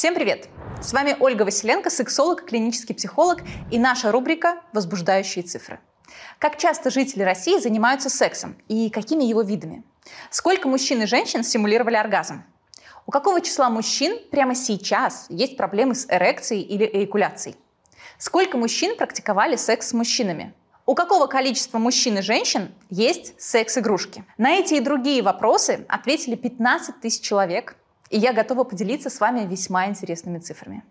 Всем привет! С вами Ольга Василенко, сексолог, клинический психолог и наша рубрика «Возбуждающие цифры». Как часто жители России занимаются сексом и какими его видами? Сколько мужчин и женщин стимулировали оргазм? У какого числа мужчин прямо сейчас есть проблемы с эрекцией или эякуляцией? Сколько мужчин практиковали секс с мужчинами? У какого количества мужчин и женщин есть секс-игрушки? На эти и другие вопросы ответили 15 тысяч человек, и я готова поделиться с вами весьма интересными цифрами.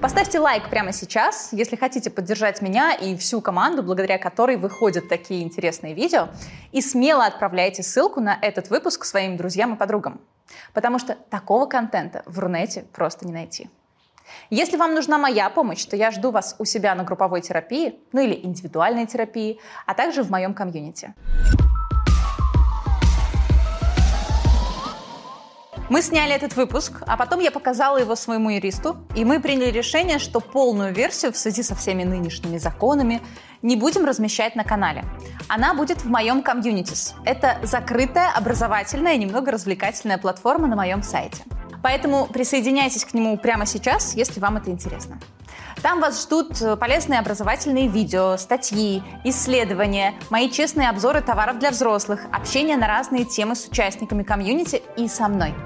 Поставьте лайк прямо сейчас, если хотите поддержать меня и всю команду, благодаря которой выходят такие интересные видео, и смело отправляйте ссылку на этот выпуск своим друзьям и подругам, потому что такого контента в Рунете просто не найти. Если вам нужна моя помощь, то я жду вас у себя на групповой терапии, ну или индивидуальной терапии, а также в моем комьюнити. Мы сняли этот выпуск, а потом я показала его своему юристу, и мы приняли решение, что полную версию в связи со всеми нынешними законами не будем размещать на канале. Она будет в моем комьюнитис. Это закрытая, образовательная и немного развлекательная платформа на моем сайте. Поэтому присоединяйтесь к нему прямо сейчас, если вам это интересно. Там вас ждут полезные образовательные видео, статьи, исследования, мои честные обзоры товаров для взрослых, общение на разные темы с участниками комьюнити и со мной –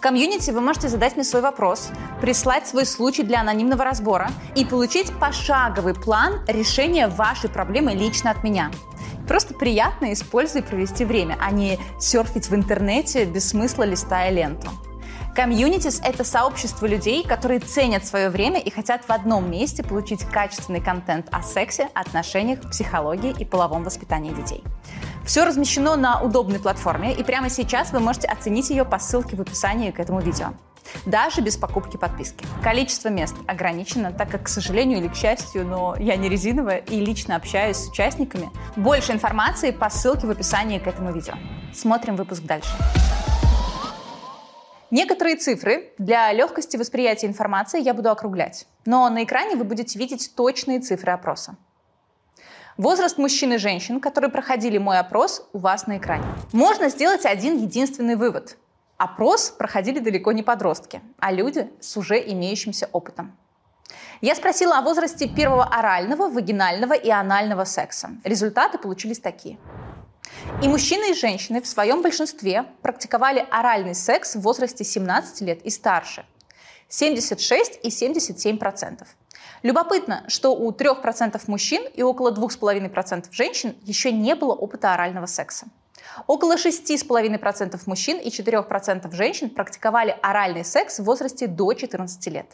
в комьюнити вы можете задать мне свой вопрос, прислать свой случай для анонимного разбора и получить пошаговый план решения вашей проблемы лично от меня. Просто приятно использовать и провести время, а не серфить в интернете без смысла листая ленту. Комьюнитис — это сообщество людей, которые ценят свое время и хотят в одном месте получить качественный контент о сексе, отношениях, психологии и половом воспитании детей. Все размещено на удобной платформе, и прямо сейчас вы можете оценить ее по ссылке в описании к этому видео. Даже без покупки подписки. Количество мест ограничено, так как, к сожалению или к счастью, но я не резиновая и лично общаюсь с участниками. Больше информации по ссылке в описании к этому видео. Смотрим выпуск дальше. Некоторые цифры для легкости восприятия информации я буду округлять, но на экране вы будете видеть точные цифры опроса. Возраст мужчин и женщин, которые проходили мой опрос, у вас на экране. Можно сделать один единственный вывод. Опрос проходили далеко не подростки, а люди с уже имеющимся опытом. Я спросила о возрасте первого орального, вагинального и анального секса. Результаты получились такие. И мужчины, и женщины в своем большинстве практиковали оральный секс в возрасте 17 лет и старше. 76 и 77 процентов. Любопытно, что у 3% мужчин и около 2,5% женщин еще не было опыта орального секса. Около 6,5% мужчин и 4% женщин практиковали оральный секс в возрасте до 14 лет.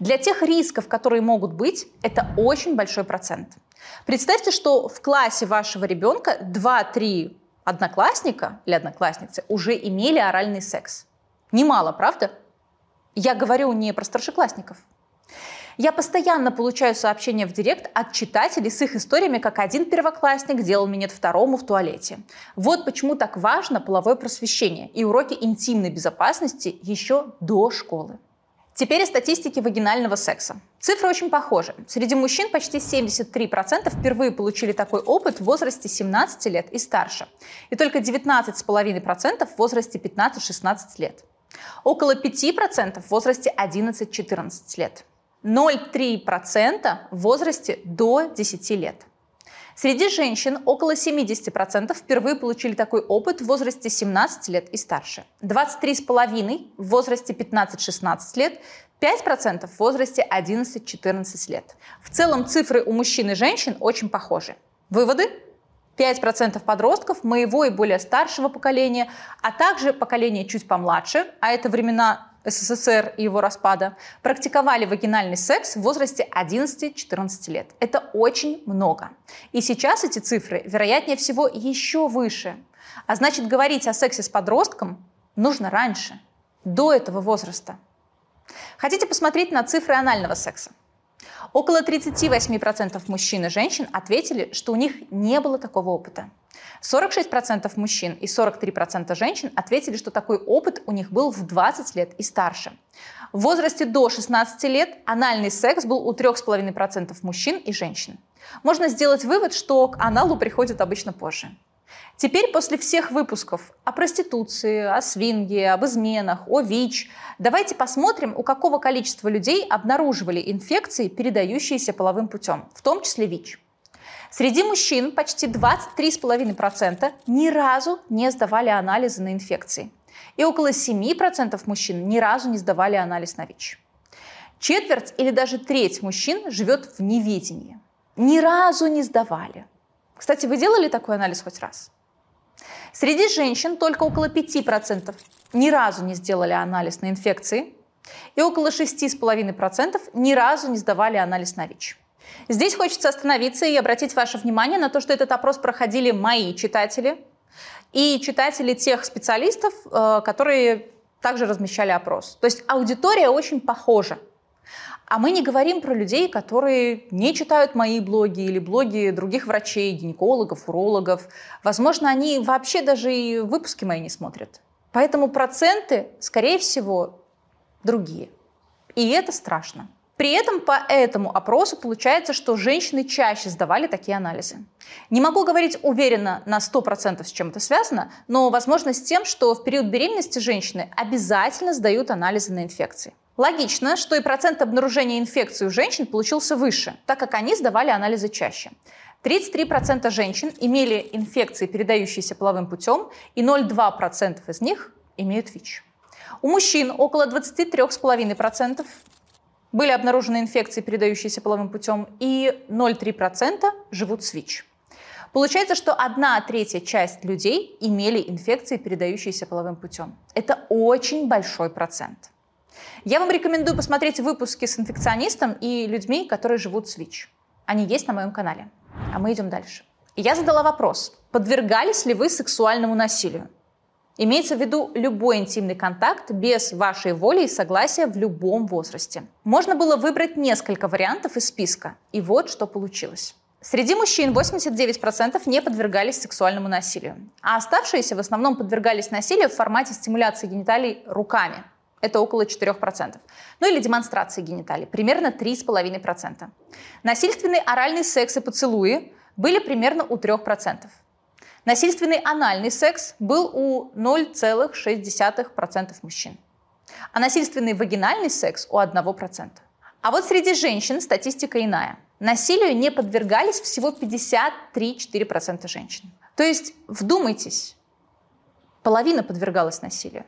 Для тех рисков, которые могут быть, это очень большой процент. Представьте, что в классе вашего ребенка 2-3 одноклассника или одноклассницы уже имели оральный секс. Немало, правда? Я говорю не про старшеклассников. Я постоянно получаю сообщения в директ от читателей с их историями, как один первоклассник делал минет второму в туалете. Вот почему так важно половое просвещение и уроки интимной безопасности еще до школы. Теперь о статистике вагинального секса. Цифры очень похожи. Среди мужчин почти 73% впервые получили такой опыт в возрасте 17 лет и старше. И только 19,5% в возрасте 15-16 лет. Около 5% в возрасте 11-14 лет. 0,3% в возрасте до 10 лет. Среди женщин около 70% впервые получили такой опыт в возрасте 17 лет и старше. 23,5% в возрасте 15-16 лет, 5% в возрасте 11-14 лет. В целом цифры у мужчин и женщин очень похожи. Выводы? 5% подростков моего и более старшего поколения, а также поколение чуть помладше, а это времена СССР и его распада, практиковали вагинальный секс в возрасте 11-14 лет. Это очень много. И сейчас эти цифры, вероятнее всего, еще выше. А значит, говорить о сексе с подростком нужно раньше, до этого возраста. Хотите посмотреть на цифры анального секса? Около 38% мужчин и женщин ответили, что у них не было такого опыта. 46% мужчин и 43% женщин ответили, что такой опыт у них был в 20 лет и старше. В возрасте до 16 лет анальный секс был у 3,5% мужчин и женщин. Можно сделать вывод, что к аналу приходят обычно позже. Теперь после всех выпусков о проституции, о свинге, об изменах, о ВИЧ, давайте посмотрим, у какого количества людей обнаруживали инфекции, передающиеся половым путем, в том числе ВИЧ. Среди мужчин почти 23,5% ни разу не сдавали анализы на инфекции. И около 7% мужчин ни разу не сдавали анализ на ВИЧ. Четверть или даже треть мужчин живет в неведении. Ни разу не сдавали. Кстати, вы делали такой анализ хоть раз? Среди женщин только около 5% ни разу не сделали анализ на инфекции, и около 6,5% ни разу не сдавали анализ на ВИЧ. Здесь хочется остановиться и обратить ваше внимание на то, что этот опрос проходили мои читатели и читатели тех специалистов, э, которые также размещали опрос. То есть аудитория очень похожа. А мы не говорим про людей, которые не читают мои блоги или блоги других врачей, гинекологов, урологов. Возможно, они вообще даже и выпуски мои не смотрят. Поэтому проценты, скорее всего, другие. И это страшно. При этом по этому опросу получается, что женщины чаще сдавали такие анализы. Не могу говорить уверенно на 100% с чем это связано, но возможно с тем, что в период беременности женщины обязательно сдают анализы на инфекции. Логично, что и процент обнаружения инфекции у женщин получился выше, так как они сдавали анализы чаще. 33% женщин имели инфекции, передающиеся половым путем, и 0,2% из них имеют ВИЧ. У мужчин около 23,5% были обнаружены инфекции, передающиеся половым путем, и 0,3% живут с ВИЧ. Получается, что одна третья часть людей имели инфекции, передающиеся половым путем. Это очень большой процент. Я вам рекомендую посмотреть выпуски с инфекционистом и людьми, которые живут с ВИЧ. Они есть на моем канале. А мы идем дальше. Я задала вопрос, подвергались ли вы сексуальному насилию? Имеется в виду любой интимный контакт без вашей воли и согласия в любом возрасте. Можно было выбрать несколько вариантов из списка, и вот что получилось. Среди мужчин 89% не подвергались сексуальному насилию, а оставшиеся в основном подвергались насилию в формате стимуляции гениталий руками. Это около 4%. Ну или демонстрации гениталий, примерно 3,5%. Насильственный оральный секс и поцелуи были примерно у 3%. Насильственный анальный секс был у 0,6% мужчин. А насильственный вагинальный секс у 1%. А вот среди женщин статистика иная. Насилию не подвергались всего 53-4% женщин. То есть, вдумайтесь, половина подвергалась насилию.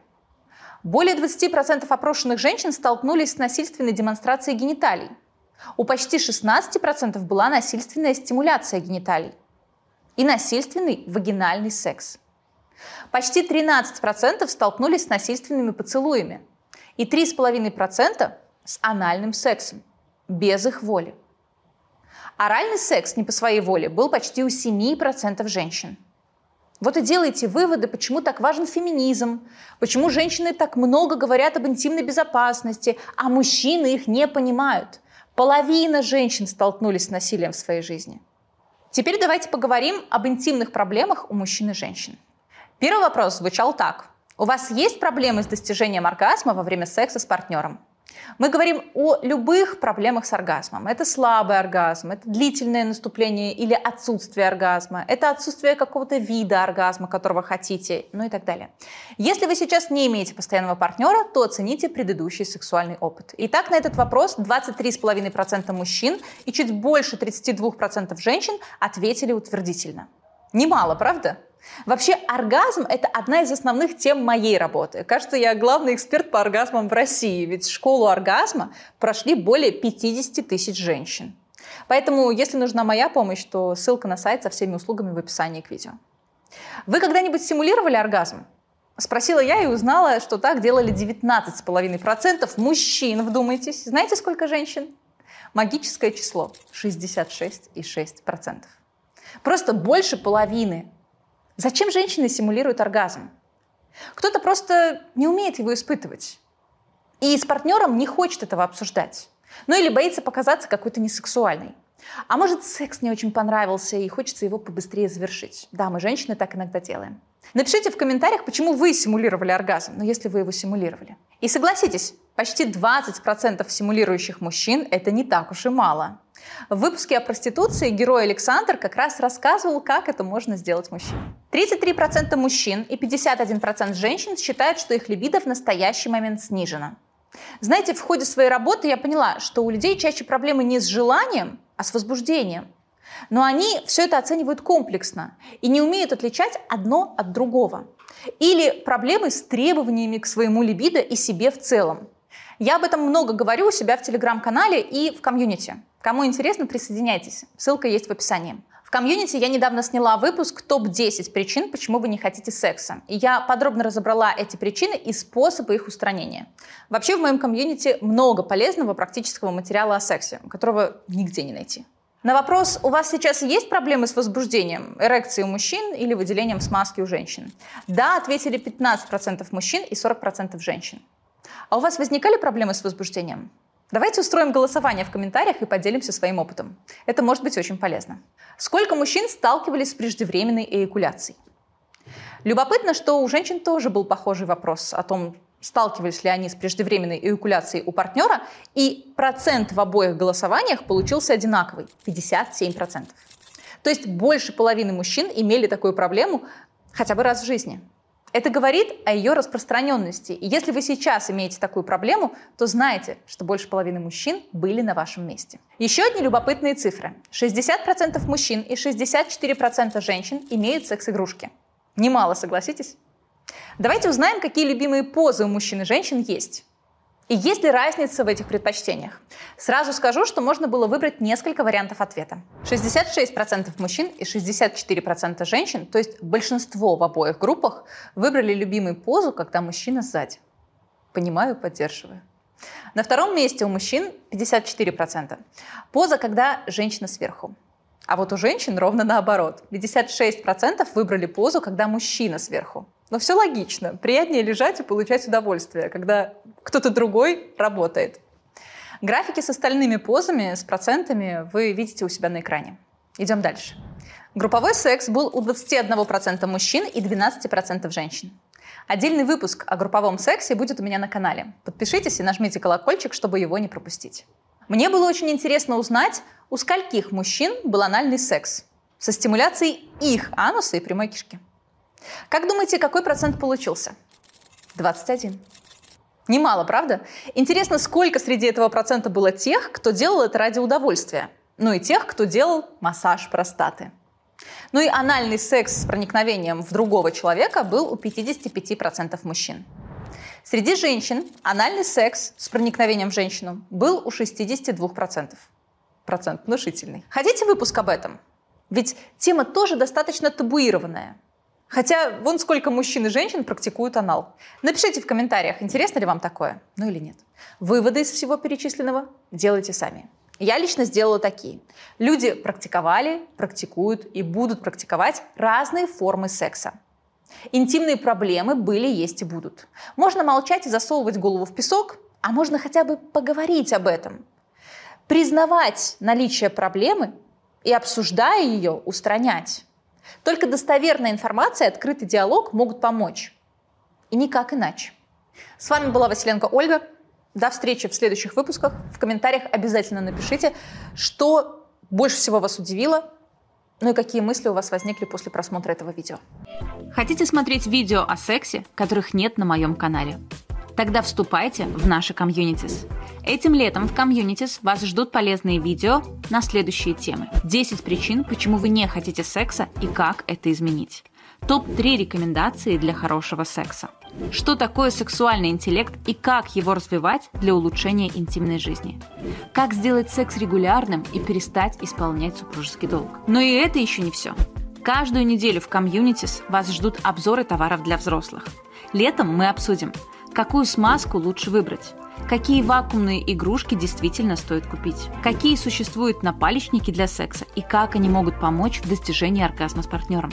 Более 20% опрошенных женщин столкнулись с насильственной демонстрацией гениталий. У почти 16% была насильственная стимуляция гениталий и насильственный вагинальный секс. Почти 13% столкнулись с насильственными поцелуями и 3,5% с анальным сексом, без их воли. Оральный секс не по своей воле был почти у 7% женщин. Вот и делайте выводы, почему так важен феминизм, почему женщины так много говорят об интимной безопасности, а мужчины их не понимают. Половина женщин столкнулись с насилием в своей жизни. Теперь давайте поговорим об интимных проблемах у мужчин и женщин. Первый вопрос звучал так. У вас есть проблемы с достижением оргазма во время секса с партнером? Мы говорим о любых проблемах с оргазмом. Это слабый оргазм, это длительное наступление или отсутствие оргазма, это отсутствие какого-то вида оргазма, которого хотите, ну и так далее. Если вы сейчас не имеете постоянного партнера, то оцените предыдущий сексуальный опыт. Итак, на этот вопрос 23,5% мужчин и чуть больше 32% женщин ответили утвердительно. Немало, правда? Вообще оргазм – это одна из основных тем моей работы. Кажется, я главный эксперт по оргазмам в России, ведь школу оргазма прошли более 50 тысяч женщин. Поэтому, если нужна моя помощь, то ссылка на сайт со всеми услугами в описании к видео. Вы когда-нибудь симулировали оргазм? Спросила я и узнала, что так делали 19,5% мужчин, вдумайтесь. Знаете, сколько женщин? Магическое число – 66,6%. Просто больше половины Зачем женщины симулируют оргазм? Кто-то просто не умеет его испытывать. И с партнером не хочет этого обсуждать. Ну или боится показаться какой-то несексуальной. А может, секс не очень понравился и хочется его побыстрее завершить. Да, мы, женщины, так иногда делаем. Напишите в комментариях, почему вы симулировали оргазм, ну, если вы его симулировали. И согласитесь, почти 20% симулирующих мужчин – это не так уж и мало. В выпуске о проституции герой Александр как раз рассказывал, как это можно сделать мужчине. 33% мужчин и 51% женщин считают, что их либидо в настоящий момент снижено. Знаете, в ходе своей работы я поняла, что у людей чаще проблемы не с желанием, а с возбуждением. Но они все это оценивают комплексно и не умеют отличать одно от другого. Или проблемы с требованиями к своему либидо и себе в целом. Я об этом много говорю у себя в телеграм-канале и в комьюнити. Кому интересно, присоединяйтесь. Ссылка есть в описании. В комьюнити я недавно сняла выпуск «Топ-10 причин, почему вы не хотите секса». И я подробно разобрала эти причины и способы их устранения. Вообще в моем комьюнити много полезного практического материала о сексе, которого нигде не найти. На вопрос, у вас сейчас есть проблемы с возбуждением, эрекцией у мужчин или выделением смазки у женщин? Да, ответили 15% мужчин и 40% женщин. А у вас возникали проблемы с возбуждением? Давайте устроим голосование в комментариях и поделимся своим опытом. Это может быть очень полезно. Сколько мужчин сталкивались с преждевременной эякуляцией? Любопытно, что у женщин тоже был похожий вопрос о том, сталкивались ли они с преждевременной эякуляцией у партнера, и процент в обоих голосованиях получился одинаковый – 57%. То есть больше половины мужчин имели такую проблему хотя бы раз в жизни – это говорит о ее распространенности. И если вы сейчас имеете такую проблему, то знайте, что больше половины мужчин были на вашем месте. Еще одни любопытные цифры. 60% мужчин и 64% женщин имеют секс-игрушки. Немало, согласитесь? Давайте узнаем, какие любимые позы у мужчин и женщин есть. И есть ли разница в этих предпочтениях? Сразу скажу, что можно было выбрать несколько вариантов ответа. 66% мужчин и 64% женщин, то есть большинство в обоих группах, выбрали любимую позу, когда мужчина сзади. Понимаю, поддерживаю. На втором месте у мужчин 54%. Поза, когда женщина сверху. А вот у женщин ровно наоборот. 56% выбрали позу, когда мужчина сверху. Но все логично. Приятнее лежать и получать удовольствие, когда кто-то другой работает. Графики с остальными позами, с процентами вы видите у себя на экране. Идем дальше. Групповой секс был у 21% мужчин и 12% женщин. Отдельный выпуск о групповом сексе будет у меня на канале. Подпишитесь и нажмите колокольчик, чтобы его не пропустить. Мне было очень интересно узнать, у скольких мужчин был анальный секс со стимуляцией их ануса и прямой кишки. Как думаете, какой процент получился? 21. Немало, правда? Интересно, сколько среди этого процента было тех, кто делал это ради удовольствия? Ну и тех, кто делал массаж простаты. Ну и анальный секс с проникновением в другого человека был у 55% мужчин. Среди женщин анальный секс с проникновением в женщину был у 62%. Процент внушительный. Хотите выпуск об этом? Ведь тема тоже достаточно табуированная. Хотя вон сколько мужчин и женщин практикуют анал. Напишите в комментариях, интересно ли вам такое, ну или нет. Выводы из всего перечисленного делайте сами. Я лично сделала такие. Люди практиковали, практикуют и будут практиковать разные формы секса. Интимные проблемы были, есть и будут. Можно молчать и засовывать голову в песок, а можно хотя бы поговорить об этом. Признавать наличие проблемы и, обсуждая ее, устранять. Только достоверная информация и открытый диалог могут помочь. И никак иначе. С вами была Василенко Ольга. До встречи в следующих выпусках. В комментариях обязательно напишите, что больше всего вас удивило, ну и какие мысли у вас возникли после просмотра этого видео. Хотите смотреть видео о сексе, которых нет на моем канале? Тогда вступайте в наши комьюнитис. Этим летом в комьюнитис вас ждут полезные видео на следующие темы. 10 причин, почему вы не хотите секса и как это изменить. Топ-3 рекомендации для хорошего секса. Что такое сексуальный интеллект и как его развивать для улучшения интимной жизни. Как сделать секс регулярным и перестать исполнять супружеский долг. Но и это еще не все. Каждую неделю в комьюнитис вас ждут обзоры товаров для взрослых. Летом мы обсудим, Какую смазку лучше выбрать? Какие вакуумные игрушки действительно стоит купить? Какие существуют напалечники для секса и как они могут помочь в достижении оргазма с партнером?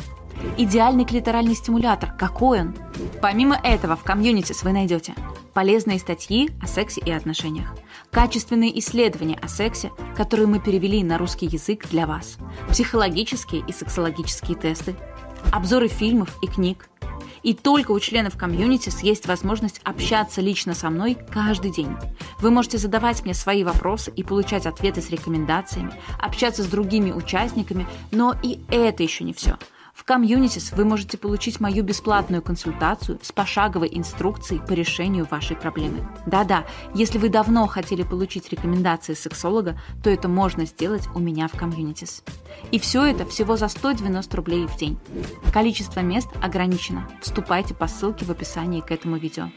Идеальный клиторальный стимулятор, какой он? Помимо этого, в комьюнити вы найдете полезные статьи о сексе и отношениях, качественные исследования о сексе, которые мы перевели на русский язык для вас, психологические и сексологические тесты, обзоры фильмов и книг, И только у членов комьюнити есть возможность общаться лично со мной каждый день. Вы можете задавать мне свои вопросы и получать ответы с рекомендациями, общаться с другими участниками, но и это еще не все. В Communities вы можете получить мою бесплатную консультацию с пошаговой инструкцией по решению вашей проблемы. Да-да, если вы давно хотели получить рекомендации сексолога, то это можно сделать у меня в Communities. И все это всего за 190 рублей в день. Количество мест ограничено. Вступайте по ссылке в описании к этому видео.